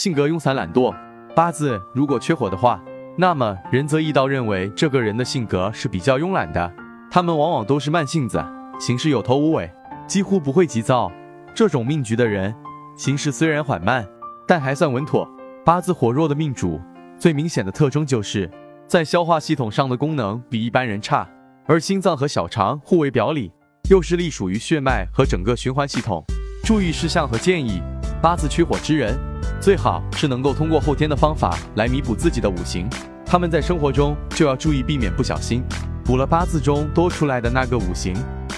性格慵散懒惰。八字如果缺火的话，那么仁则易道认为这个人的性格是比较慵懒的，他们往往都是慢性子，行事有头无尾，几乎不会急躁。这种命局的人，行事虽然缓慢，但还算稳妥。八字火弱的命主，最明显的特征就是在消化系统上的功能比一般人差，而心脏和小肠互为表里，又是隶属于血脉和整个循环系统。注意事项和建议：八字缺火之人，最好是能够通过后天的方法来弥补自己的五行。他们在生活中就要注意避免不小心补了八字中多出来的那个五行。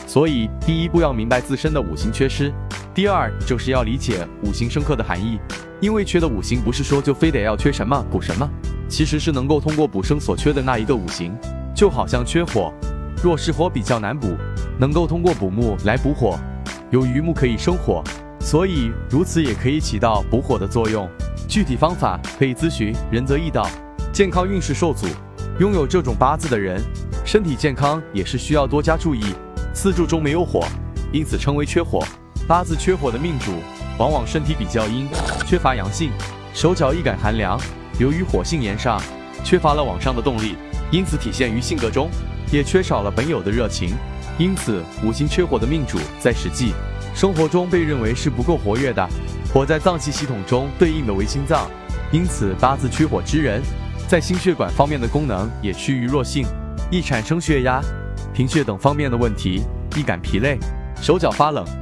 所以，第一步要明白自身的五行缺失。第二就是要理解五行生克的含义，因为缺的五行不是说就非得要缺什么补什么，其实是能够通过补生所缺的那一个五行，就好像缺火，若是火比较难补，能够通过补木来补火，由于木可以生火，所以如此也可以起到补火的作用。具体方法可以咨询仁泽易道。健康运势受阻，拥有这种八字的人，身体健康也是需要多加注意。四柱中没有火，因此称为缺火。八字缺火的命主，往往身体比较阴，缺乏阳性，手脚易感寒凉。由于火性炎上，缺乏了往上的动力，因此体现于性格中，也缺少了本有的热情。因此，五行缺火的命主在实际生活中被认为是不够活跃的。火在脏器系统中对应的为心脏，因此八字缺火之人，在心血管方面的功能也趋于弱性，易产生血压、贫血等方面的问题，易感疲累，手脚发冷。